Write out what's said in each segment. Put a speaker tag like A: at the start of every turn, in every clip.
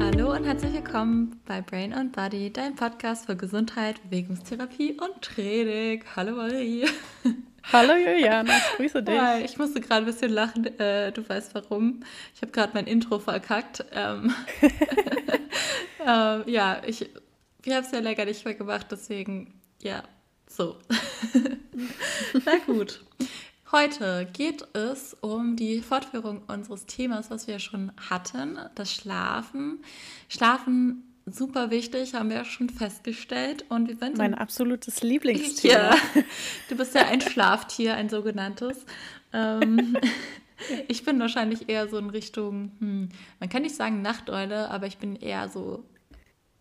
A: Hallo und herzlich willkommen bei Brain and Body, dein Podcast für Gesundheit, Bewegungstherapie und Training. Hallo Marie.
B: Hallo Juliana, ich grüße dich.
A: Hi, ich musste gerade ein bisschen lachen. Äh, du weißt warum. Ich habe gerade mein Intro verkackt. Ähm, ähm, ja, ich, wir haben es ja länger nicht mehr gemacht, deswegen, ja, so. Na gut. Heute geht es um die Fortführung unseres Themas, was wir schon hatten, das Schlafen. Schlafen super wichtig, haben wir ja schon festgestellt. Und wir sind
B: mein absolutes Lieblingsthema.
A: Ja, du bist ja ein Schlaftier, ein sogenanntes. Ähm, ich bin wahrscheinlich eher so in Richtung, hm, man kann nicht sagen Nachteule, aber ich bin eher so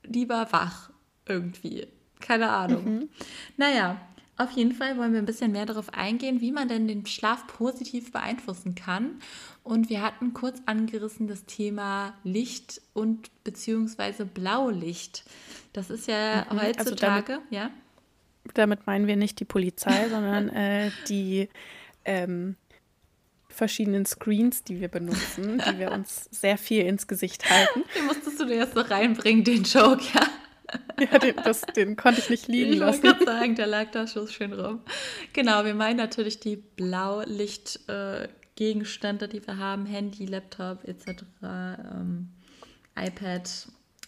A: lieber wach irgendwie. Keine Ahnung. Mhm. Naja, auf jeden Fall wollen wir ein bisschen mehr darauf eingehen, wie man denn den Schlaf positiv beeinflussen kann. Und wir hatten kurz angerissen das Thema Licht und beziehungsweise Blaulicht. Das ist ja mhm, heutzutage, also damit,
B: ja. Damit meinen wir nicht die Polizei, sondern äh, die ähm, verschiedenen Screens, die wir benutzen, die wir uns sehr viel ins Gesicht halten.
A: Den musstest du dir jetzt so reinbringen, den Joke, ja.
B: Ja, den, das, den konnte ich nicht liegen
A: ich
B: lassen.
A: Ich wollte sagen, der lag da schon schön rum. Genau, wir meinen natürlich die Blaulichtgegenstände, die wir haben, Handy, Laptop etc., ähm, iPad,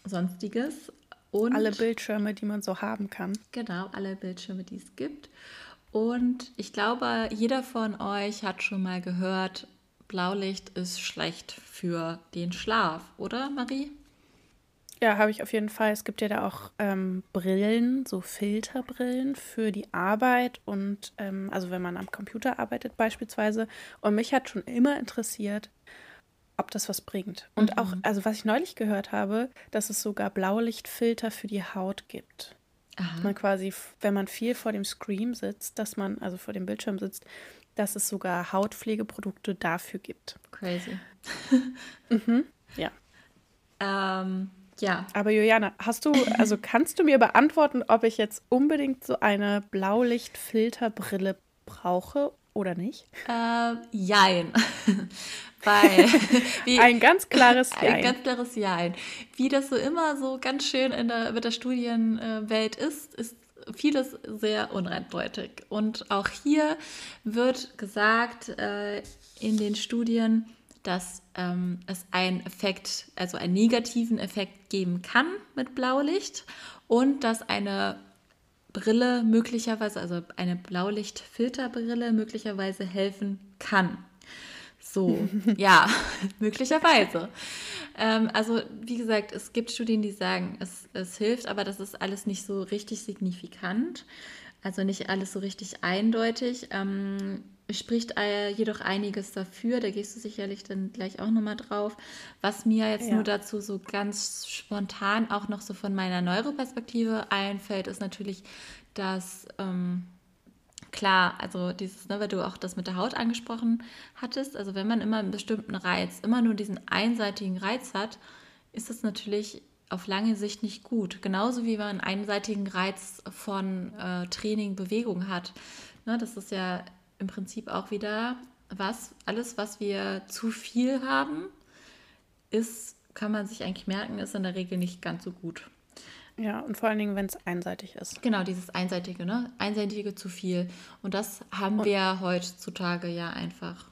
A: sonstiges.
B: Und alle Bildschirme, die man so haben kann.
A: Genau, alle Bildschirme, die es gibt. Und ich glaube, jeder von euch hat schon mal gehört, Blaulicht ist schlecht für den Schlaf, oder Marie?
B: Ja, habe ich auf jeden Fall. Es gibt ja da auch ähm, Brillen, so Filterbrillen für die Arbeit und ähm, also wenn man am Computer arbeitet beispielsweise. Und mich hat schon immer interessiert, ob das was bringt. Und mhm. auch, also was ich neulich gehört habe, dass es sogar Blaulichtfilter für die Haut gibt. Aha. Man quasi, wenn man viel vor dem Screen sitzt, dass man, also vor dem Bildschirm sitzt, dass es sogar Hautpflegeprodukte dafür gibt.
A: Crazy.
B: mhm, ja.
A: Ähm, ja.
B: Aber Juliana, hast du, also kannst du mir beantworten, ob ich jetzt unbedingt so eine Blaulichtfilterbrille brauche oder nicht?
A: Äh, jein. Weil,
B: wie, ein ganz klares
A: Jein. Ein ganz klares Jein. Wie das so immer so ganz schön in der, mit der Studienwelt ist, ist vieles sehr uneindeutig. Und auch hier wird gesagt äh, in den Studien, dass ähm, es einen Effekt, also einen negativen Effekt geben kann mit Blaulicht und dass eine Brille möglicherweise, also eine Blaulichtfilterbrille möglicherweise helfen kann. So, ja, möglicherweise. Ähm, also, wie gesagt, es gibt Studien, die sagen, es, es hilft, aber das ist alles nicht so richtig signifikant. Also nicht alles so richtig eindeutig. Ähm, spricht äh, jedoch einiges dafür, da gehst du sicherlich dann gleich auch nochmal drauf. Was mir jetzt ja. nur dazu so ganz spontan auch noch so von meiner Neuroperspektive einfällt, ist natürlich, dass ähm, klar, also dieses, ne, weil du auch das mit der Haut angesprochen hattest, also wenn man immer einen bestimmten Reiz, immer nur diesen einseitigen Reiz hat, ist das natürlich auf lange Sicht nicht gut. Genauso wie man einen einseitigen Reiz von äh, Training, Bewegung hat. Ne, das ist ja im Prinzip auch wieder was, alles, was wir zu viel haben, ist, kann man sich eigentlich merken, ist in der Regel nicht ganz so gut.
B: Ja, und vor allen Dingen, wenn es einseitig ist.
A: Genau, dieses einseitige, ne? Einseitige zu viel. Und das haben und wir heutzutage ja einfach.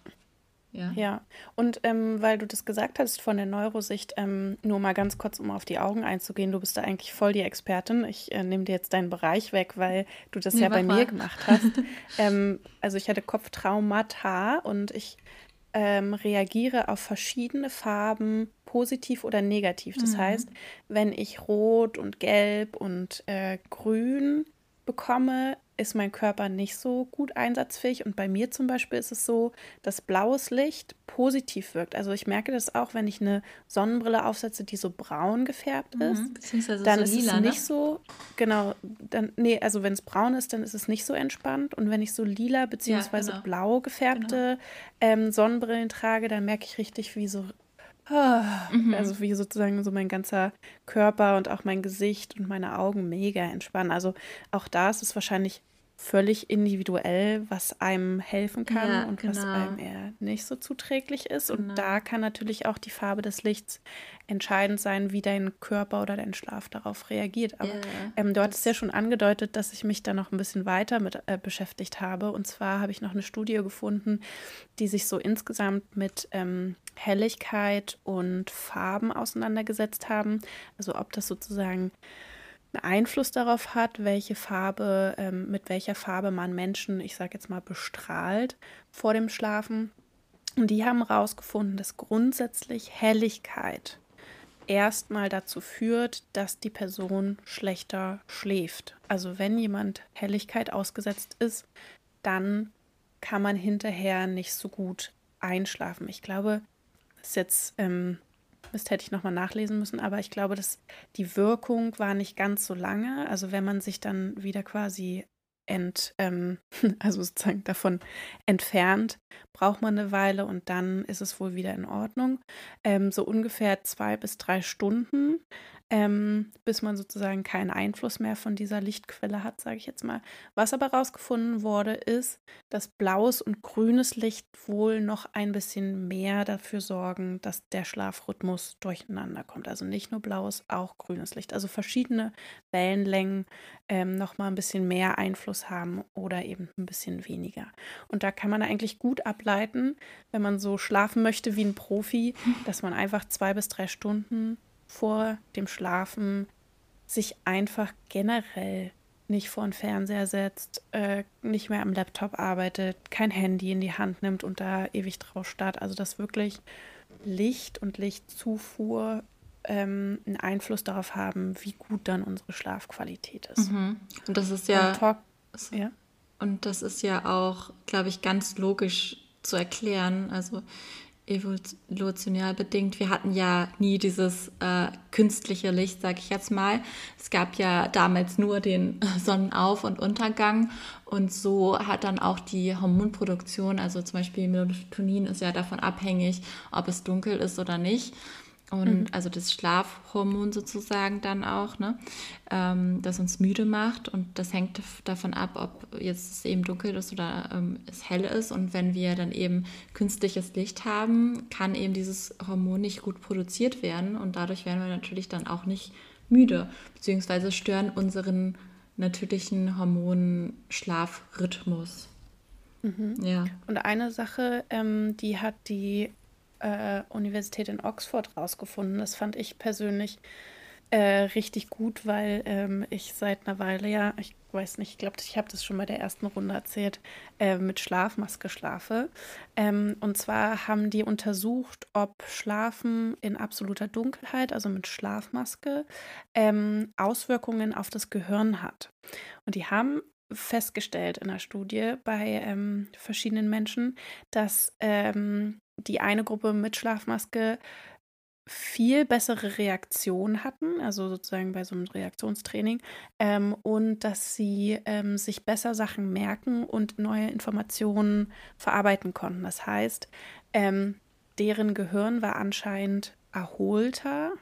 B: Ja. ja, und ähm, weil du das gesagt hast von der Neurosicht, ähm, nur mal ganz kurz, um auf die Augen einzugehen, du bist da eigentlich voll die Expertin. Ich äh, nehme dir jetzt deinen Bereich weg, weil du das nee, ja bei mal. mir gemacht hast. ähm, also ich hatte Kopftraumata und ich ähm, reagiere auf verschiedene Farben positiv oder negativ. Das mhm. heißt, wenn ich rot und gelb und äh, grün bekomme, ist mein Körper nicht so gut einsatzfähig. Und bei mir zum Beispiel ist es so, dass blaues Licht positiv wirkt. Also ich merke das auch, wenn ich eine Sonnenbrille aufsetze, die so braun gefärbt mhm, ist. Mhm, beziehungsweise dann so ist lila, es nicht ne? so, genau, dann, nee, also wenn es braun ist, dann ist es nicht so entspannt. Und wenn ich so lila beziehungsweise ja, genau. blau gefärbte genau. ähm, Sonnenbrillen trage, dann merke ich richtig, wie so mhm. Also wie sozusagen so mein ganzer Körper und auch mein Gesicht und meine Augen mega entspannen. Also auch da ist es wahrscheinlich völlig individuell, was einem helfen kann ja, und genau. was einem eher nicht so zuträglich ist. Genau. Und da kann natürlich auch die Farbe des Lichts entscheidend sein, wie dein Körper oder dein Schlaf darauf reagiert. Aber ja, ähm, du hattest ja schon angedeutet, dass ich mich da noch ein bisschen weiter mit äh, beschäftigt habe. Und zwar habe ich noch eine Studie gefunden, die sich so insgesamt mit ähm, Helligkeit und Farben auseinandergesetzt haben. Also ob das sozusagen Einfluss darauf hat, welche Farbe, ähm, mit welcher Farbe man Menschen, ich sage jetzt mal, bestrahlt vor dem Schlafen. Und die haben herausgefunden, dass grundsätzlich Helligkeit erstmal dazu führt, dass die Person schlechter schläft. Also wenn jemand Helligkeit ausgesetzt ist, dann kann man hinterher nicht so gut einschlafen. Ich glaube, das ist jetzt ähm, Mist, hätte ich nochmal nachlesen müssen, aber ich glaube, dass die Wirkung war nicht ganz so lange. Also wenn man sich dann wieder quasi ent, ähm, also sozusagen davon entfernt, braucht man eine Weile und dann ist es wohl wieder in Ordnung. Ähm, so ungefähr zwei bis drei Stunden ähm, bis man sozusagen keinen Einfluss mehr von dieser Lichtquelle hat, sage ich jetzt mal. Was aber herausgefunden wurde, ist, dass blaues und grünes Licht wohl noch ein bisschen mehr dafür sorgen, dass der Schlafrhythmus durcheinander kommt. Also nicht nur blaues, auch grünes Licht. Also verschiedene Wellenlängen ähm, noch mal ein bisschen mehr Einfluss haben oder eben ein bisschen weniger. Und da kann man eigentlich gut ableiten, wenn man so schlafen möchte wie ein Profi, dass man einfach zwei bis drei Stunden vor dem Schlafen sich einfach generell nicht vor den Fernseher setzt, äh, nicht mehr am Laptop arbeitet, kein Handy in die Hand nimmt und da ewig drauf starrt. Also dass wirklich Licht und Lichtzufuhr ähm, einen Einfluss darauf haben, wie gut dann unsere Schlafqualität ist.
A: Mhm. Und das ist ja, und, Talk, ja. Und das ist ja auch, glaube ich, ganz logisch zu erklären. Also evolutionär bedingt. Wir hatten ja nie dieses äh, künstliche Licht, sag ich jetzt mal. Es gab ja damals nur den Sonnenauf- und Untergang und so hat dann auch die Hormonproduktion, also zum Beispiel Melatonin ist ja davon abhängig, ob es dunkel ist oder nicht und mhm. also das Schlafhormon sozusagen dann auch, ne, ähm, das uns müde macht und das hängt davon ab, ob jetzt es eben dunkel ist oder ähm, es hell ist und wenn wir dann eben künstliches Licht haben, kann eben dieses Hormon nicht gut produziert werden und dadurch werden wir natürlich dann auch nicht müde, beziehungsweise stören unseren natürlichen Hormonschlafrhythmus.
B: Mhm. Ja. Und eine Sache, ähm, die hat die äh, Universität in Oxford rausgefunden. Das fand ich persönlich äh, richtig gut, weil ähm, ich seit einer Weile ja, ich weiß nicht, ich glaube, ich habe das schon bei der ersten Runde erzählt, äh, mit Schlafmaske schlafe. Ähm, und zwar haben die untersucht, ob Schlafen in absoluter Dunkelheit, also mit Schlafmaske, ähm, Auswirkungen auf das Gehirn hat. Und die haben festgestellt in der Studie bei ähm, verschiedenen Menschen, dass ähm, die eine Gruppe mit Schlafmaske viel bessere Reaktion hatten, also sozusagen bei so einem Reaktionstraining, ähm, und dass sie ähm, sich besser Sachen merken und neue Informationen verarbeiten konnten. Das heißt, ähm, deren Gehirn war anscheinend erholter,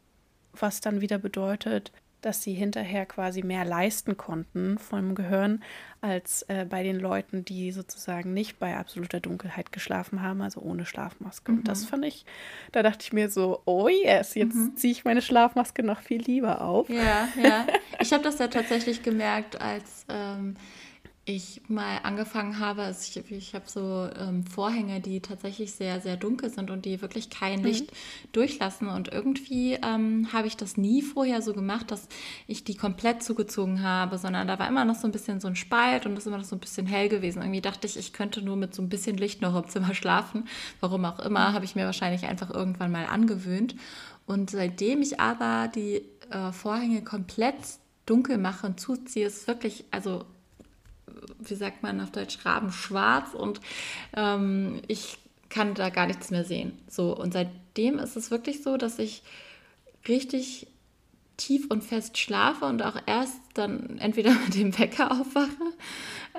B: was dann wieder bedeutet, dass sie hinterher quasi mehr leisten konnten vom Gehirn als äh, bei den Leuten, die sozusagen nicht bei absoluter Dunkelheit geschlafen haben, also ohne Schlafmaske. Mhm. Und das mhm. fand ich, da dachte ich mir so, oh yes, jetzt mhm. ziehe ich meine Schlafmaske noch viel lieber auf.
A: Ja, ja. Ich habe das ja tatsächlich gemerkt, als ähm, ich mal angefangen habe, also ich, ich habe so ähm, Vorhänge, die tatsächlich sehr, sehr dunkel sind und die wirklich kein mhm. Licht mhm. durchlassen. Und irgendwie ähm, habe ich das nie vorher so gemacht, dass ich die komplett zugezogen habe, sondern da war immer noch so ein bisschen so ein Spalt und das ist immer noch so ein bisschen hell gewesen. Irgendwie dachte ich, ich könnte nur mit so ein bisschen Licht noch im Zimmer schlafen. Warum auch immer, mhm. habe ich mir wahrscheinlich einfach irgendwann mal angewöhnt. Und seitdem ich aber die äh, Vorhänge komplett dunkel mache und zuziehe, ist wirklich, also wie sagt man auf Deutsch, rabenschwarz und ähm, ich kann da gar nichts mehr sehen. So, und seitdem ist es wirklich so, dass ich richtig tief und fest schlafe und auch erst dann entweder mit dem Wecker aufwache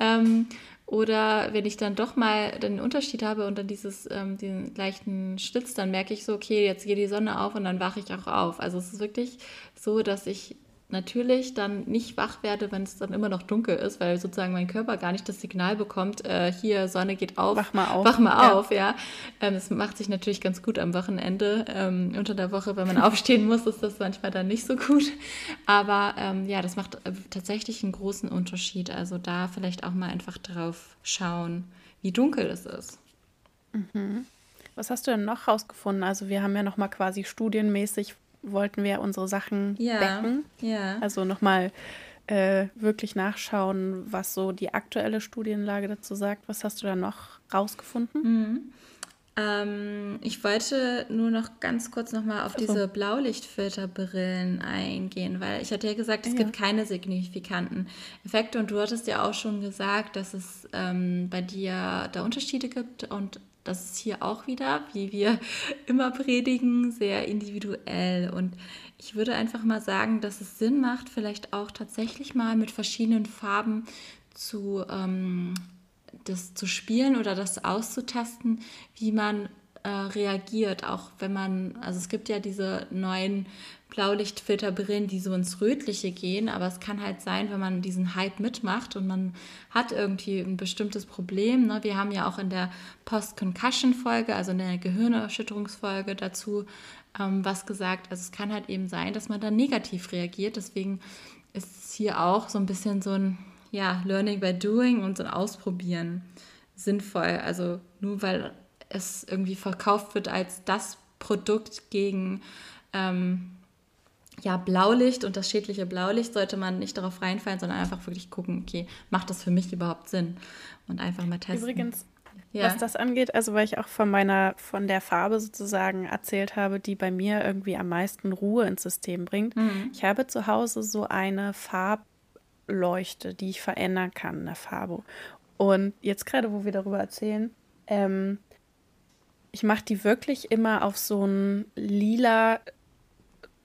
A: ähm, oder wenn ich dann doch mal den Unterschied habe und dann dieses, ähm, den leichten Schlitz, dann merke ich so, okay, jetzt geht die Sonne auf und dann wache ich auch auf. Also es ist wirklich so, dass ich natürlich dann nicht wach werde, wenn es dann immer noch dunkel ist, weil sozusagen mein Körper gar nicht das Signal bekommt, äh, hier Sonne geht auf, wach mal auf, wach mal ja. auf, ja. Ähm, das macht sich natürlich ganz gut am Wochenende. Ähm, unter der Woche, wenn man aufstehen muss, ist das manchmal dann nicht so gut. Aber ähm, ja, das macht äh, tatsächlich einen großen Unterschied. Also da vielleicht auch mal einfach drauf schauen, wie dunkel es ist.
B: Mhm. Was hast du denn noch rausgefunden? Also wir haben ja noch mal quasi studienmäßig wollten wir unsere Sachen ja, decken. Ja. Also nochmal äh, wirklich nachschauen, was so die aktuelle Studienlage dazu sagt. Was hast du da noch rausgefunden?
A: Mhm. Ähm, ich wollte nur noch ganz kurz nochmal auf also. diese Blaulichtfilterbrillen eingehen, weil ich hatte ja gesagt, es ja. gibt keine signifikanten Effekte und du hattest ja auch schon gesagt, dass es ähm, bei dir da Unterschiede gibt und das ist hier auch wieder, wie wir immer predigen, sehr individuell. Und ich würde einfach mal sagen, dass es Sinn macht, vielleicht auch tatsächlich mal mit verschiedenen Farben zu, ähm, das zu spielen oder das auszutesten, wie man äh, reagiert, auch wenn man, also es gibt ja diese neuen Blaulichtfilterbrillen, die so ins Rötliche gehen, aber es kann halt sein, wenn man diesen Hype mitmacht und man hat irgendwie ein bestimmtes Problem. Ne? Wir haben ja auch in der Post-Concussion-Folge, also in der Gehirnerschütterungsfolge dazu ähm, was gesagt. Also es kann halt eben sein, dass man dann negativ reagiert. Deswegen ist es hier auch so ein bisschen so ein ja, Learning by Doing und so ein Ausprobieren sinnvoll. Also nur weil es irgendwie verkauft wird als das Produkt gegen ähm, ja, Blaulicht und das schädliche Blaulicht sollte man nicht darauf reinfallen, sondern einfach wirklich gucken, okay, macht das für mich überhaupt Sinn? Und einfach mal testen.
B: Übrigens, ja. was das angeht, also weil ich auch von meiner, von der Farbe sozusagen erzählt habe, die bei mir irgendwie am meisten Ruhe ins System bringt. Mhm. Ich habe zu Hause so eine Farbleuchte, die ich verändern kann in der Farbe. Und jetzt gerade, wo wir darüber erzählen, ähm, ich mache die wirklich immer auf so ein lila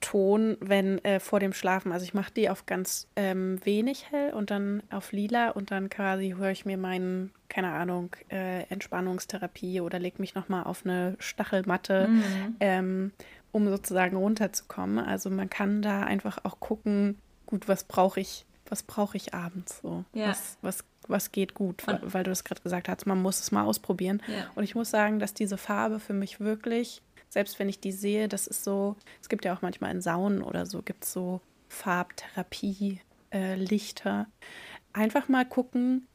B: Ton, wenn äh, vor dem Schlafen. Also ich mache die auf ganz ähm, wenig hell und dann auf lila und dann quasi höre ich mir meinen, keine Ahnung, äh, Entspannungstherapie oder lege mich nochmal auf eine Stachelmatte, mhm. ähm, um sozusagen runterzukommen. Also man kann da einfach auch gucken, gut, was brauche ich, was brauche ich abends so? Ja. Was, was, was geht gut, weil, weil du das gerade gesagt hast, man muss es mal ausprobieren. Ja. Und ich muss sagen, dass diese Farbe für mich wirklich selbst wenn ich die sehe, das ist so, es gibt ja auch manchmal in Saunen oder so, gibt es so Farbtherapie, äh, Lichter. Einfach mal gucken,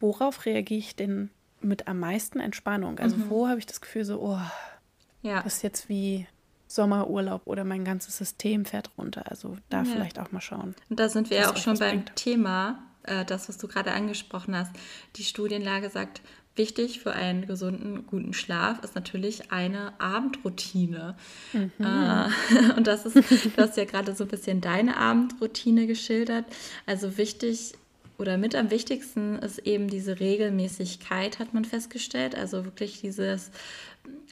B: worauf reagiere ich denn mit am meisten Entspannung? Also mhm. wo habe ich das Gefühl so, oh, ja. das ist jetzt wie Sommerurlaub oder mein ganzes System fährt runter. Also da ja. vielleicht auch mal schauen.
A: Und da sind wir ja auch schon beim bringt. Thema, äh, das, was du gerade angesprochen hast. Die Studienlage sagt, Wichtig für einen gesunden, guten Schlaf ist natürlich eine Abendroutine. Mhm. Äh, und das ist, du hast ja gerade so ein bisschen deine Abendroutine geschildert. Also wichtig oder mit am wichtigsten ist eben diese Regelmäßigkeit, hat man festgestellt. Also wirklich dieses,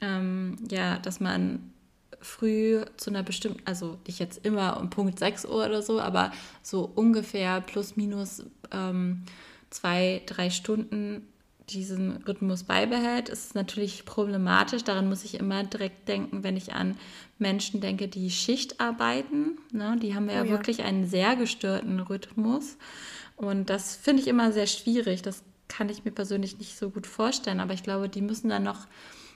A: ähm, ja, dass man früh zu einer bestimmten, also nicht jetzt immer um Punkt 6 Uhr oder so, aber so ungefähr plus minus ähm, zwei, drei Stunden diesen Rhythmus beibehält, ist es natürlich problematisch. Daran muss ich immer direkt denken, wenn ich an Menschen denke, die Schicht arbeiten. Ne? Die haben ja, oh ja wirklich einen sehr gestörten Rhythmus. Und das finde ich immer sehr schwierig. Das kann ich mir persönlich nicht so gut vorstellen. Aber ich glaube, die müssen dann noch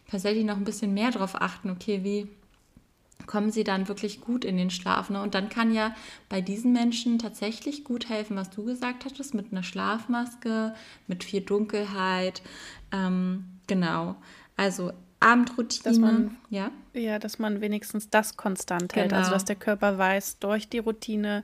A: tatsächlich noch ein bisschen mehr darauf achten, okay, wie kommen sie dann wirklich gut in den Schlaf. Ne? Und dann kann ja bei diesen Menschen tatsächlich gut helfen, was du gesagt hattest, mit einer Schlafmaske, mit viel Dunkelheit. Ähm, genau. Also Abendroutine.
B: Dass man, ja? ja, dass man wenigstens das konstant hält. Also, genau. Also dass der Körper weiß, durch die Routine,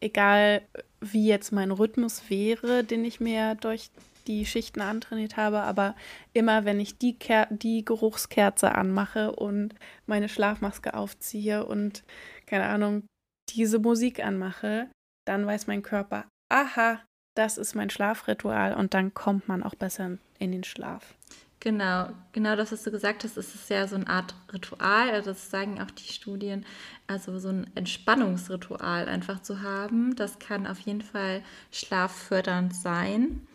B: egal wie jetzt mein Rhythmus wäre, den ich mir durch die Schichten antrainiert habe, aber immer wenn ich die, Ker die Geruchskerze anmache und meine Schlafmaske aufziehe und keine Ahnung, diese Musik anmache, dann weiß mein Körper, aha, das ist mein Schlafritual und dann kommt man auch besser in den Schlaf.
A: Genau, genau das, was du gesagt hast, ist es ja so eine Art Ritual, also das sagen auch die Studien, also so ein Entspannungsritual einfach zu haben. Das kann auf jeden Fall schlaffördernd sein.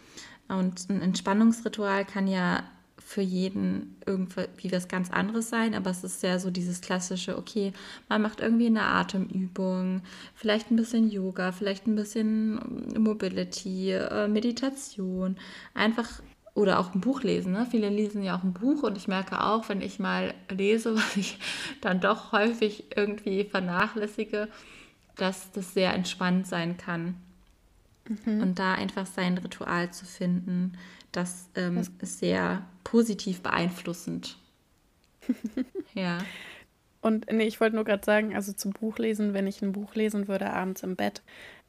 A: Und ein Entspannungsritual kann ja für jeden irgendwie was ganz anderes sein, aber es ist ja so dieses klassische, okay, man macht irgendwie eine Atemübung, vielleicht ein bisschen Yoga, vielleicht ein bisschen Mobility, äh, Meditation, einfach oder auch ein Buch lesen. Ne? Viele lesen ja auch ein Buch und ich merke auch, wenn ich mal lese, was ich dann doch häufig irgendwie vernachlässige, dass das sehr entspannt sein kann. Mhm. Und da einfach sein Ritual zu finden, das ähm, ist sehr positiv beeinflussend.
B: ja. Und nee, ich wollte nur gerade sagen, also zum Buchlesen, wenn ich ein Buch lesen würde abends im Bett,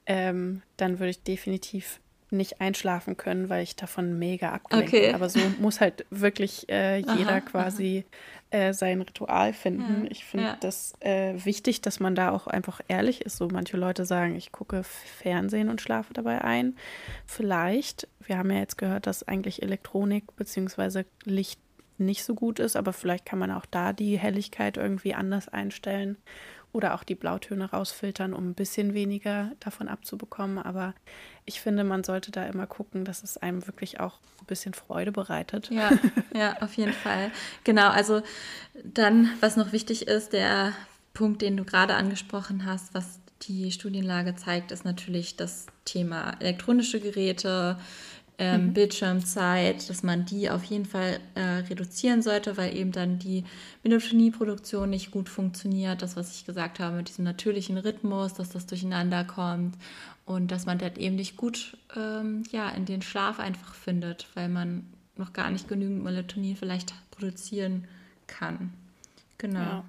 B: ähm, dann würde ich definitiv nicht einschlafen können, weil ich davon mega abgelenkt okay. bin. Aber so muss halt wirklich äh, jeder aha, quasi äh, sein Ritual finden. Ja, ich finde ja. das äh, wichtig, dass man da auch einfach ehrlich ist. So manche Leute sagen, ich gucke Fernsehen und schlafe dabei ein. Vielleicht, wir haben ja jetzt gehört, dass eigentlich Elektronik bzw. Licht nicht so gut ist, aber vielleicht kann man auch da die Helligkeit irgendwie anders einstellen oder auch die Blautöne rausfiltern, um ein bisschen weniger davon abzubekommen. Aber ich finde, man sollte da immer gucken, dass es einem wirklich auch ein bisschen Freude bereitet.
A: Ja, ja, auf jeden Fall. Genau, also dann, was noch wichtig ist, der Punkt, den du gerade angesprochen hast, was die Studienlage zeigt, ist natürlich das Thema elektronische Geräte, ähm, mhm. Bildschirmzeit, dass man die auf jeden Fall äh, reduzieren sollte, weil eben dann die Melotonieproduktion nicht gut funktioniert. Das, was ich gesagt habe, mit diesem natürlichen Rhythmus, dass das durcheinander kommt und dass man dann eben nicht gut ähm, ja, in den Schlaf einfach findet, weil man noch gar nicht genügend Melatonin vielleicht produzieren kann. Genau. Ja.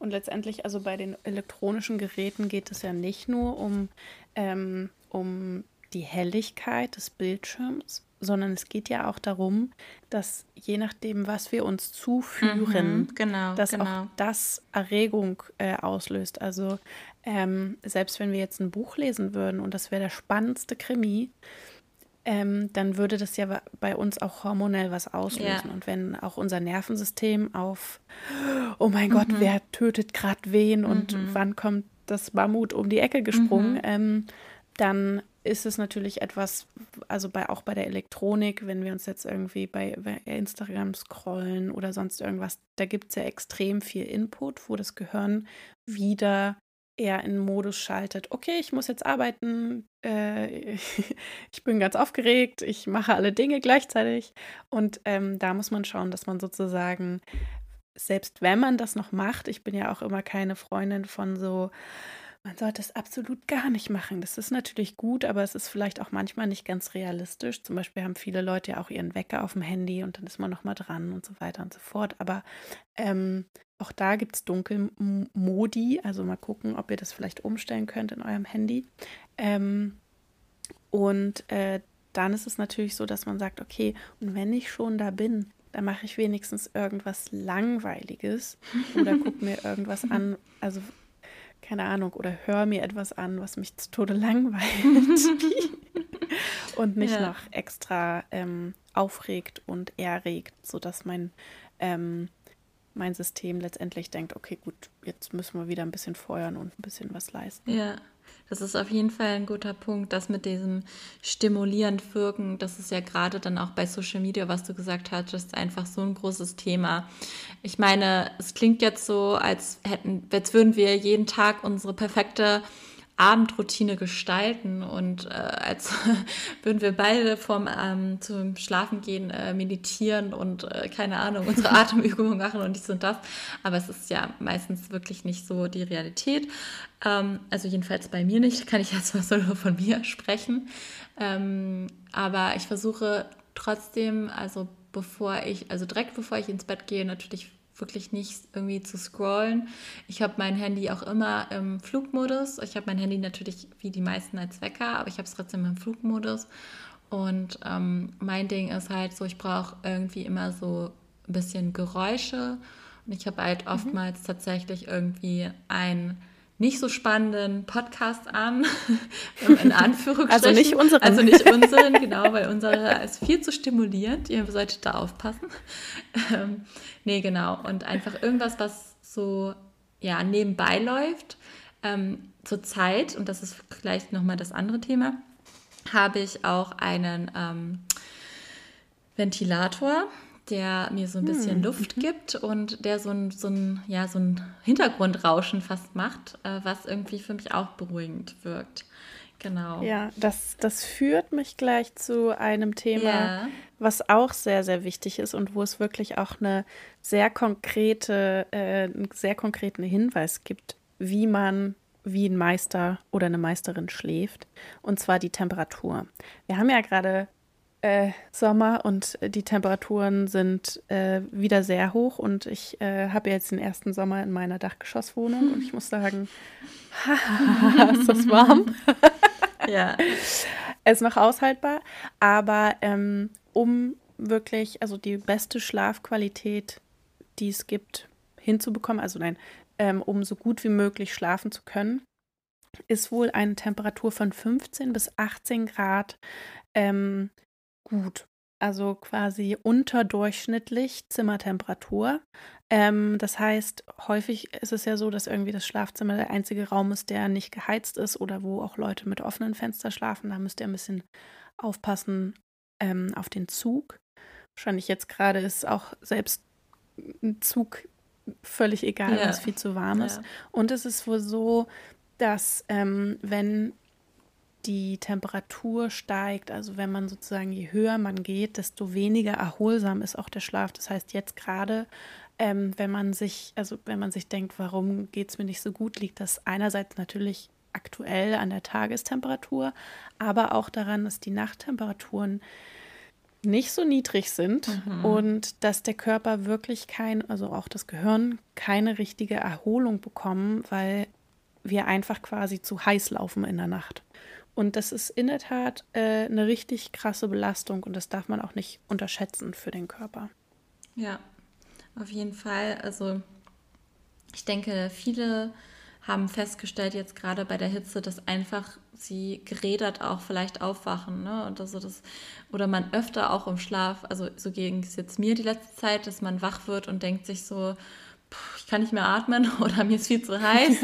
B: Und letztendlich, also bei den elektronischen Geräten geht es ja nicht nur um, ähm, um die Helligkeit des Bildschirms, sondern es geht ja auch darum, dass je nachdem, was wir uns zuführen, mhm, genau, dass genau. auch das Erregung äh, auslöst. Also ähm, selbst wenn wir jetzt ein Buch lesen würden und das wäre der spannendste Krimi, ähm, dann würde das ja bei uns auch hormonell was auslösen. Ja. Und wenn auch unser Nervensystem auf, oh mein mhm. Gott, wer tötet gerade wen und mhm. wann kommt das Mammut um die Ecke gesprungen, mhm. ähm, dann ist es natürlich etwas, also bei, auch bei der Elektronik, wenn wir uns jetzt irgendwie bei, bei Instagram scrollen oder sonst irgendwas, da gibt es ja extrem viel Input, wo das Gehirn wieder eher in Modus schaltet, okay, ich muss jetzt arbeiten, äh, ich bin ganz aufgeregt, ich mache alle Dinge gleichzeitig. Und ähm, da muss man schauen, dass man sozusagen, selbst wenn man das noch macht, ich bin ja auch immer keine Freundin von so, man sollte es absolut gar nicht machen. Das ist natürlich gut, aber es ist vielleicht auch manchmal nicht ganz realistisch. Zum Beispiel haben viele Leute ja auch ihren Wecker auf dem Handy und dann ist man nochmal dran und so weiter und so fort. Aber ähm, auch da gibt es Dunkelmodi. Also mal gucken, ob ihr das vielleicht umstellen könnt in eurem Handy. Ähm, und äh, dann ist es natürlich so, dass man sagt, okay, und wenn ich schon da bin, dann mache ich wenigstens irgendwas Langweiliges oder gucke mir irgendwas an, also keine Ahnung, oder höre mir etwas an, was mich zu Tode langweilt und mich ja. noch extra ähm, aufregt und erregt, sodass mein, ähm, mein System letztendlich denkt, okay, gut, jetzt müssen wir wieder ein bisschen feuern und ein bisschen was leisten.
A: Ja, das ist auf jeden Fall ein guter Punkt, das mit diesem stimulierend wirken, das ist ja gerade dann auch bei Social Media, was du gesagt hattest, einfach so ein großes Thema. Ich meine, es klingt jetzt so, als hätten, als würden wir jeden Tag unsere perfekte Abendroutine gestalten und äh, als würden wir beide vorm ähm, zum Schlafengehen äh, meditieren und äh, keine Ahnung, unsere Atemübungen machen und dies und das. Aber es ist ja meistens wirklich nicht so die Realität. Ähm, also jedenfalls bei mir nicht, kann ich jetzt mal nur von mir sprechen. Ähm, aber ich versuche trotzdem, also bevor ich, also direkt bevor ich ins Bett gehe, natürlich wirklich nicht irgendwie zu scrollen. Ich habe mein Handy auch immer im Flugmodus. Ich habe mein Handy natürlich wie die meisten als Wecker, aber ich habe es trotzdem im Flugmodus. Und ähm, mein Ding ist halt so, ich brauche irgendwie immer so ein bisschen Geräusche. Und ich habe halt mhm. oftmals mhm. tatsächlich irgendwie ein nicht so spannenden Podcast an, in Anführungsstrichen. Also nicht unseren. Also nicht unseren, genau, weil unsere ist viel zu stimulierend. Ihr solltet da aufpassen. Nee, genau. Und einfach irgendwas, was so ja, nebenbei läuft. Ähm, Zurzeit, und das ist vielleicht nochmal das andere Thema, habe ich auch einen ähm, Ventilator der mir so ein bisschen hm. Luft mhm. gibt und der so ein, so ein, ja, so ein Hintergrundrauschen fast macht, äh, was irgendwie für mich auch beruhigend wirkt. Genau.
B: Ja, das, das führt mich gleich zu einem Thema, ja. Was auch sehr, sehr wichtig ist und wo es wirklich auch eine sehr konkrete, äh, einen sehr konkreten Hinweis gibt, wie man wie ein Meister oder eine Meisterin schläft, und zwar die Temperatur. Wir haben ja gerade äh, Sommer und die Temperaturen sind äh, wieder sehr hoch und ich äh, habe jetzt den ersten Sommer in meiner Dachgeschosswohnung und ich muss sagen, ist das warm? ja. Es ist noch aushaltbar, aber ähm, um wirklich, also die beste Schlafqualität, die es gibt, hinzubekommen, also nein, ähm, um so gut wie möglich schlafen zu können, ist wohl eine Temperatur von 15 bis 18 Grad ähm, gut. Also quasi unterdurchschnittlich Zimmertemperatur. Ähm, das heißt, häufig ist es ja so, dass irgendwie das Schlafzimmer der einzige Raum ist, der nicht geheizt ist oder wo auch Leute mit offenen Fenstern schlafen. Da müsst ihr ein bisschen aufpassen ähm, auf den Zug. Wahrscheinlich jetzt gerade ist auch selbst ein Zug völlig egal, ja. weil es viel zu warm ist. Ja. Und es ist wohl so, dass ähm, wenn die Temperatur steigt, also wenn man sozusagen je höher man geht, desto weniger erholsam ist auch der Schlaf. Das heißt, jetzt gerade, ähm, wenn man sich, also wenn man sich denkt, warum geht es mir nicht so gut, liegt das einerseits natürlich aktuell an der Tagestemperatur, aber auch daran, dass die Nachttemperaturen nicht so niedrig sind mhm. und dass der Körper wirklich kein, also auch das Gehirn, keine richtige Erholung bekommen, weil wir einfach quasi zu heiß laufen in der Nacht. Und das ist in der Tat äh, eine richtig krasse Belastung und das darf man auch nicht unterschätzen für den Körper.
A: Ja, auf jeden Fall. Also ich denke, viele haben festgestellt, jetzt gerade bei der Hitze, dass einfach sie gerädert auch vielleicht aufwachen. Ne? Und also das, oder man öfter auch im Schlaf, also so ging es jetzt mir die letzte Zeit, dass man wach wird und denkt sich so, ich kann nicht mehr atmen oder mir ist viel zu heiß.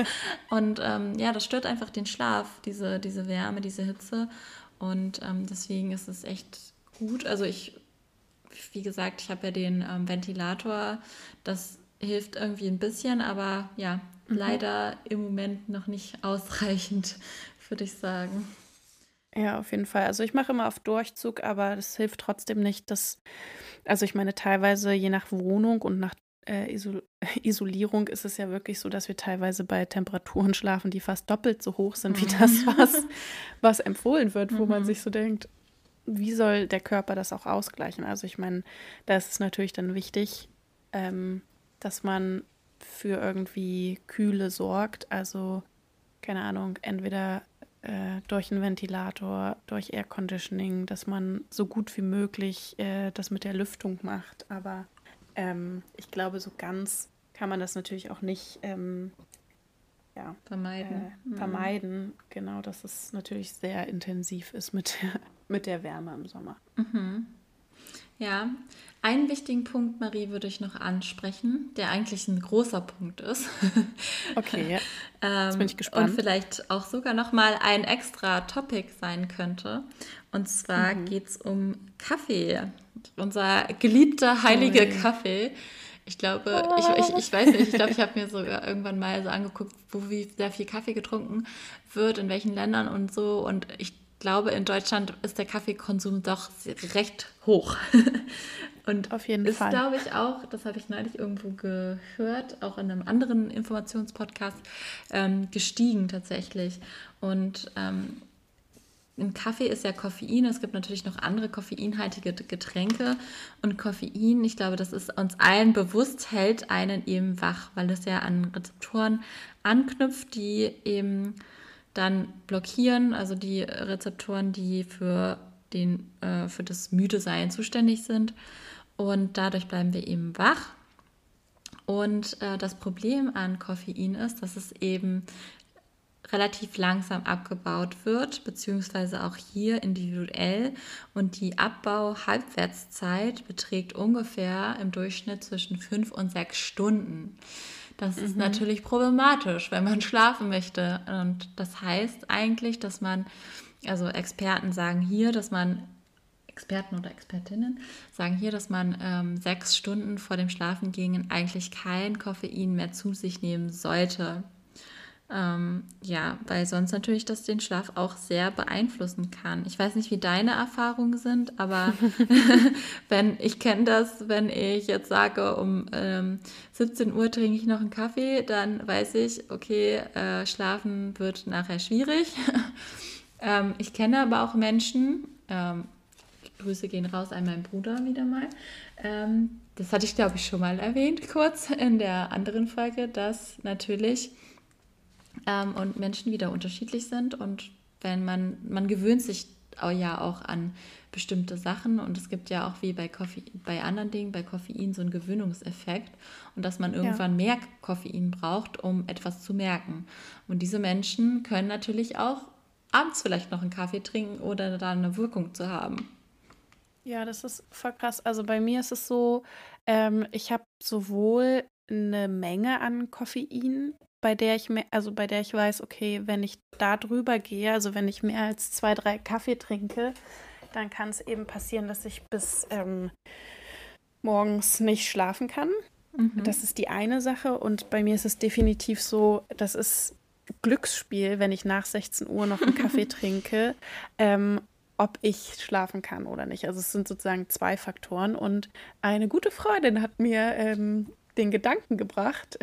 A: und ähm, ja, das stört einfach den Schlaf, diese, diese Wärme, diese Hitze. Und ähm, deswegen ist es echt gut. Also ich, wie gesagt, ich habe ja den ähm, Ventilator. Das hilft irgendwie ein bisschen, aber ja, mhm. leider im Moment noch nicht ausreichend, würde ich sagen.
B: Ja, auf jeden Fall. Also ich mache immer auf Durchzug, aber das hilft trotzdem nicht, dass, also ich meine, teilweise je nach Wohnung und nach äh, Isol Isolierung ist es ja wirklich so, dass wir teilweise bei Temperaturen schlafen, die fast doppelt so hoch sind wie das, mhm. was, was empfohlen wird, wo mhm. man sich so denkt, wie soll der Körper das auch ausgleichen? Also ich meine, da ist es natürlich dann wichtig, ähm, dass man für irgendwie Kühle sorgt. Also, keine Ahnung, entweder äh, durch einen Ventilator, durch Air Conditioning, dass man so gut wie möglich äh, das mit der Lüftung macht. Aber ähm, ich glaube, so ganz kann man das natürlich auch nicht ähm, ja, vermeiden. Äh, mhm. vermeiden. Genau, dass es natürlich sehr intensiv ist mit der, mit der Wärme im Sommer.
A: Mhm. Ja, einen wichtigen Punkt, Marie, würde ich noch ansprechen, der eigentlich ein großer Punkt ist. Okay, ja. Jetzt bin ich gespannt. Und vielleicht auch sogar nochmal ein extra Topic sein könnte. Und zwar mhm. geht es um Kaffee. Unser geliebter, heiliger oh, Kaffee. Ich glaube, oh. ich, ich, ich weiß nicht, ich glaube, ich habe mir sogar irgendwann mal so angeguckt, wo wie sehr viel Kaffee getrunken wird, in welchen Ländern und so. Und ich glaube, in Deutschland ist der Kaffeekonsum doch recht hoch. Und Auf jeden ist, Fall. glaube ich, auch, das habe ich neulich irgendwo gehört, auch in einem anderen Informationspodcast, ähm, gestiegen tatsächlich. Und ähm, im Kaffee ist ja Koffein, es gibt natürlich noch andere koffeinhaltige Getränke und Koffein, ich glaube, das ist uns allen bewusst, hält einen eben wach, weil es ja an Rezeptoren anknüpft, die eben dann blockieren, also die Rezeptoren, die für, den, äh, für das müde Sein zuständig sind. Und dadurch bleiben wir eben wach. Und äh, das Problem an Koffein ist, dass es eben relativ langsam abgebaut wird, beziehungsweise auch hier individuell. Und die Abbau-Halbwertszeit beträgt ungefähr im Durchschnitt zwischen fünf und sechs Stunden. Das mhm. ist natürlich problematisch, wenn man schlafen möchte. Und das heißt eigentlich, dass man, also Experten sagen hier, dass man Experten oder Expertinnen sagen hier, dass man ähm, sechs Stunden vor dem Schlafengehen eigentlich kein Koffein mehr zu sich nehmen sollte. Ähm, ja, weil sonst natürlich das den Schlaf auch sehr beeinflussen kann. Ich weiß nicht, wie deine Erfahrungen sind, aber wenn ich kenne das, wenn ich jetzt sage, um ähm, 17 Uhr trinke ich noch einen Kaffee, dann weiß ich, okay, äh, schlafen wird nachher schwierig. ähm, ich kenne aber auch Menschen, ähm, Grüße gehen raus an meinen Bruder wieder mal. Ähm, das hatte ich, glaube ich, schon mal erwähnt, kurz in der anderen Folge, dass natürlich ähm, und Menschen wieder unterschiedlich sind und wenn man, man gewöhnt sich ja auch an bestimmte Sachen und es gibt ja auch wie bei Koffein, bei anderen Dingen, bei Koffein so einen Gewöhnungseffekt und dass man irgendwann ja. mehr Koffein braucht, um etwas zu merken. Und diese Menschen können natürlich auch abends vielleicht noch einen Kaffee trinken oder da eine Wirkung zu haben.
B: Ja, das ist voll krass. Also bei mir ist es so, ähm, ich habe sowohl eine Menge an Koffein bei der ich mehr, also bei der ich weiß, okay, wenn ich da drüber gehe, also wenn ich mehr als zwei, drei Kaffee trinke, dann kann es eben passieren, dass ich bis ähm, morgens nicht schlafen kann. Mhm. Das ist die eine Sache. Und bei mir ist es definitiv so, das ist Glücksspiel, wenn ich nach 16 Uhr noch einen Kaffee trinke, ähm, ob ich schlafen kann oder nicht. Also es sind sozusagen zwei Faktoren. Und eine gute Freundin hat mir ähm, den Gedanken gebracht,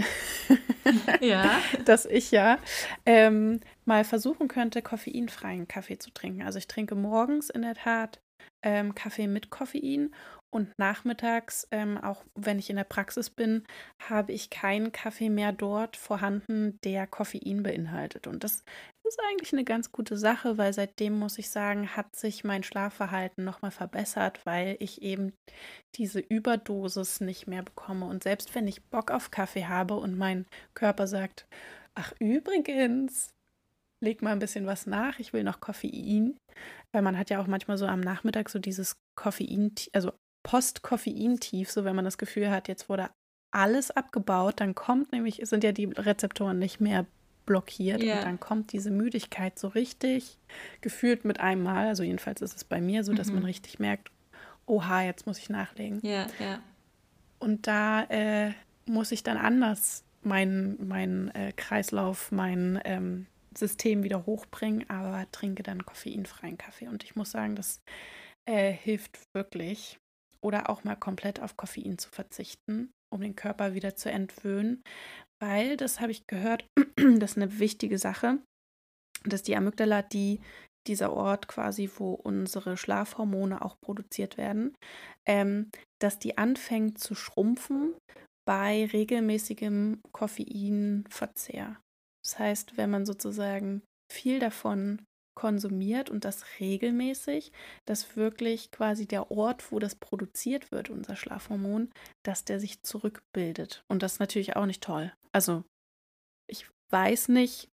B: ja. dass ich ja ähm, mal versuchen könnte, koffeinfreien Kaffee zu trinken. Also ich trinke morgens in der Tat ähm, Kaffee mit Koffein und nachmittags, ähm, auch wenn ich in der Praxis bin, habe ich keinen Kaffee mehr dort vorhanden, der Koffein beinhaltet. Und das ist eigentlich eine ganz gute Sache, weil seitdem, muss ich sagen, hat sich mein Schlafverhalten nochmal verbessert, weil ich eben diese Überdosis nicht mehr bekomme. Und selbst wenn ich Bock auf Kaffee habe und mein Körper sagt, ach übrigens, leg mal ein bisschen was nach, ich will noch Koffein, weil man hat ja auch manchmal so am Nachmittag so dieses Koffein, also Post-Koffein-Tief, so wenn man das Gefühl hat, jetzt wurde alles abgebaut, dann kommt nämlich, sind ja die Rezeptoren nicht mehr blockiert yeah. und dann kommt diese Müdigkeit so richtig gefühlt mit einem Mal, also jedenfalls ist es bei mir so, dass mhm. man richtig merkt, oha, jetzt muss ich nachlegen.
A: Yeah. Yeah.
B: Und da äh, muss ich dann anders meinen mein, äh, Kreislauf, mein ähm, System wieder hochbringen, aber trinke dann koffeinfreien Kaffee. Und ich muss sagen, das äh, hilft wirklich oder auch mal komplett auf Koffein zu verzichten, um den Körper wieder zu entwöhnen, weil, das habe ich gehört, das ist eine wichtige Sache, dass die Amygdala, die dieser Ort quasi, wo unsere Schlafhormone auch produziert werden, ähm, dass die anfängt zu schrumpfen bei regelmäßigem Koffeinverzehr. Das heißt, wenn man sozusagen viel davon konsumiert und das regelmäßig, dass wirklich quasi der Ort, wo das produziert wird, unser Schlafhormon, dass der sich zurückbildet. Und das ist natürlich auch nicht toll. Also ich weiß nicht,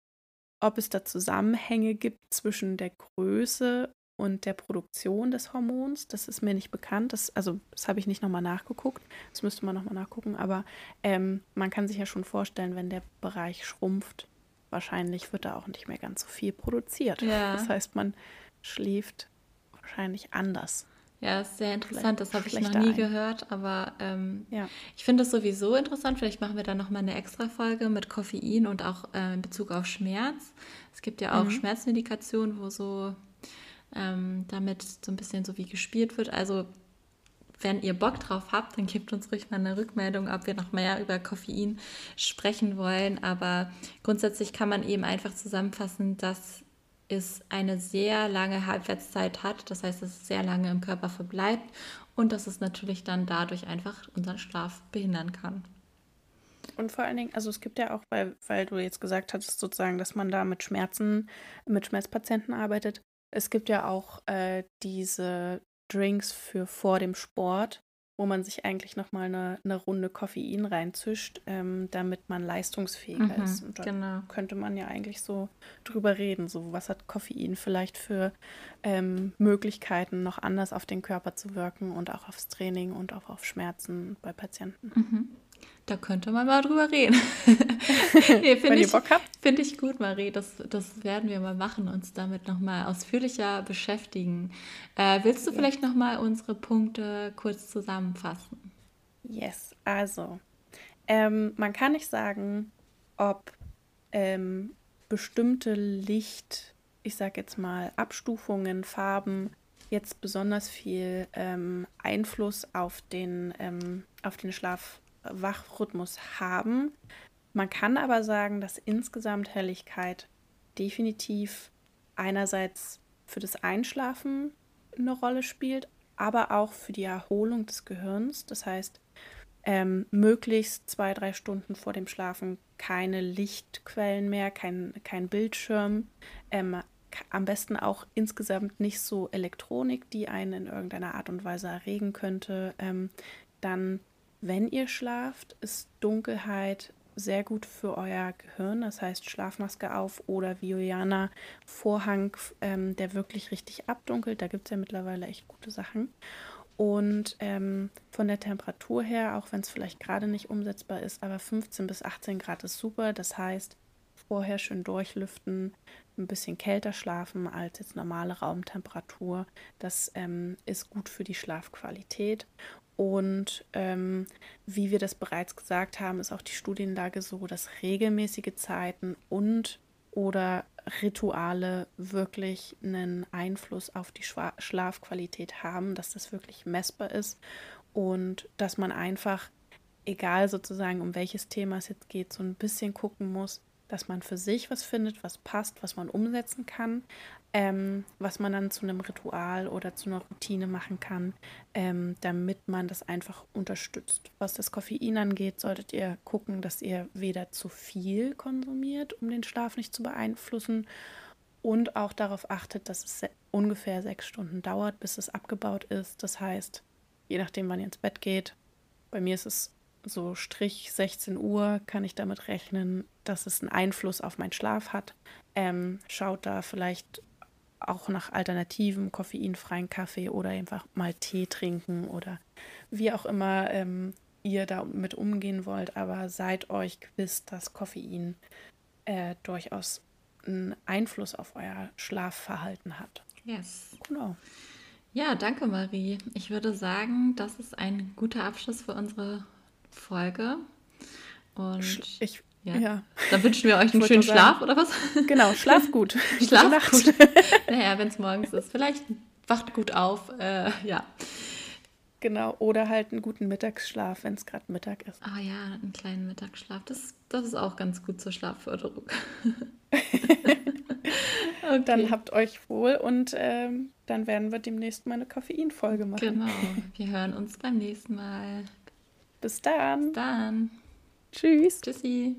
B: ob es da Zusammenhänge gibt zwischen der Größe und der Produktion des Hormons. Das ist mir nicht bekannt. Das, also das habe ich nicht nochmal nachgeguckt. Das müsste man nochmal nachgucken. Aber ähm, man kann sich ja schon vorstellen, wenn der Bereich schrumpft, wahrscheinlich wird da auch nicht mehr ganz so viel produziert. Ja. Das heißt, man schläft wahrscheinlich anders.
A: Ja, ist sehr interessant. das habe ich noch nie ein. gehört, aber ähm, ja. ich finde das sowieso interessant. Vielleicht machen wir da nochmal eine extra Folge mit Koffein und auch äh, in Bezug auf Schmerz. Es gibt ja auch mhm. Schmerzmedikationen, wo so ähm, damit so ein bisschen so wie gespielt wird. Also wenn ihr Bock drauf habt, dann gebt uns ruhig mal eine Rückmeldung, ob wir noch mehr über Koffein sprechen wollen. Aber grundsätzlich kann man eben einfach zusammenfassen, dass es eine sehr lange Halbwertszeit hat. Das heißt, dass es sehr lange im Körper verbleibt und dass es natürlich dann dadurch einfach unseren Schlaf behindern kann.
B: Und vor allen Dingen, also es gibt ja auch, weil, weil du jetzt gesagt hattest, sozusagen, dass man da mit Schmerzen, mit Schmerzpatienten arbeitet. Es gibt ja auch äh, diese Drinks für vor dem Sport, wo man sich eigentlich nochmal eine, eine Runde Koffein reinzischt, ähm, damit man leistungsfähiger mhm, ist. Und da genau. könnte man ja eigentlich so drüber reden. So, was hat Koffein vielleicht für ähm, Möglichkeiten, noch anders auf den Körper zu wirken und auch aufs Training und auch auf Schmerzen bei Patienten.
A: Mhm. Da könnte man mal drüber reden. nee, Finde ich, find ich gut, Marie. Das, das werden wir mal machen, uns damit nochmal ausführlicher beschäftigen. Äh, willst du ja. vielleicht nochmal unsere Punkte kurz zusammenfassen?
B: Yes, also ähm, man kann nicht sagen, ob ähm, bestimmte Licht, ich sag jetzt mal Abstufungen, Farben jetzt besonders viel ähm, Einfluss auf den, ähm, auf den Schlaf Wachrhythmus haben. Man kann aber sagen, dass insgesamt Helligkeit definitiv einerseits für das Einschlafen eine Rolle spielt, aber auch für die Erholung des Gehirns. Das heißt, ähm, möglichst zwei, drei Stunden vor dem Schlafen keine Lichtquellen mehr, kein, kein Bildschirm. Ähm, am besten auch insgesamt nicht so Elektronik, die einen in irgendeiner Art und Weise erregen könnte. Ähm, dann wenn ihr schlaft, ist Dunkelheit sehr gut für euer Gehirn. Das heißt Schlafmaske auf oder wie Vorhang, ähm, der wirklich richtig abdunkelt. Da gibt es ja mittlerweile echt gute Sachen. Und ähm, von der Temperatur her, auch wenn es vielleicht gerade nicht umsetzbar ist, aber 15 bis 18 Grad ist super. Das heißt, vorher schön durchlüften, ein bisschen kälter schlafen als jetzt normale Raumtemperatur. Das ähm, ist gut für die Schlafqualität. Und ähm, wie wir das bereits gesagt haben, ist auch die Studienlage so, dass regelmäßige Zeiten und oder Rituale wirklich einen Einfluss auf die Schwa Schlafqualität haben, dass das wirklich messbar ist. Und dass man einfach, egal sozusagen um welches Thema es jetzt geht, so ein bisschen gucken muss, dass man für sich was findet, was passt, was man umsetzen kann, ähm, was man dann zu einem Ritual oder zu einer Routine machen kann, ähm, damit man das einfach unterstützt. Was das Koffein angeht, solltet ihr gucken, dass ihr weder zu viel konsumiert, um den Schlaf nicht zu beeinflussen, und auch darauf achtet, dass es ungefähr sechs Stunden dauert, bis es abgebaut ist. Das heißt, je nachdem, wann ihr ins Bett geht, bei mir ist es so Strich 16 Uhr, kann ich damit rechnen, dass es einen Einfluss auf meinen Schlaf hat. Ähm, schaut da vielleicht auch nach alternativen koffeinfreien Kaffee oder einfach mal Tee trinken oder wie auch immer ähm, ihr damit umgehen wollt. Aber seid euch gewiss, dass Koffein äh, durchaus einen Einfluss auf euer Schlafverhalten hat.
A: Yes. Genau. Ja, danke Marie. Ich würde sagen, das ist ein guter Abschluss für unsere Folge. Und ich, ja. ja. Dann wünschen wir euch einen schönen Schlaf, oder was?
B: Genau, schlaf gut.
A: Schlaf gut. naja, wenn es morgens ist. Vielleicht wacht gut auf. Äh, ja.
B: Genau, oder halt einen guten Mittagsschlaf, wenn es gerade Mittag ist.
A: Ah ja, einen kleinen Mittagsschlaf. Das, das ist auch ganz gut zur Schlafförderung.
B: okay. Dann habt euch wohl und ähm, dann werden wir demnächst mal eine Koffeinfolge machen.
A: Genau, wir hören uns beim nächsten Mal.
B: Bis dann.
A: Bis dann.
B: Tschüss.
A: Tschüssi.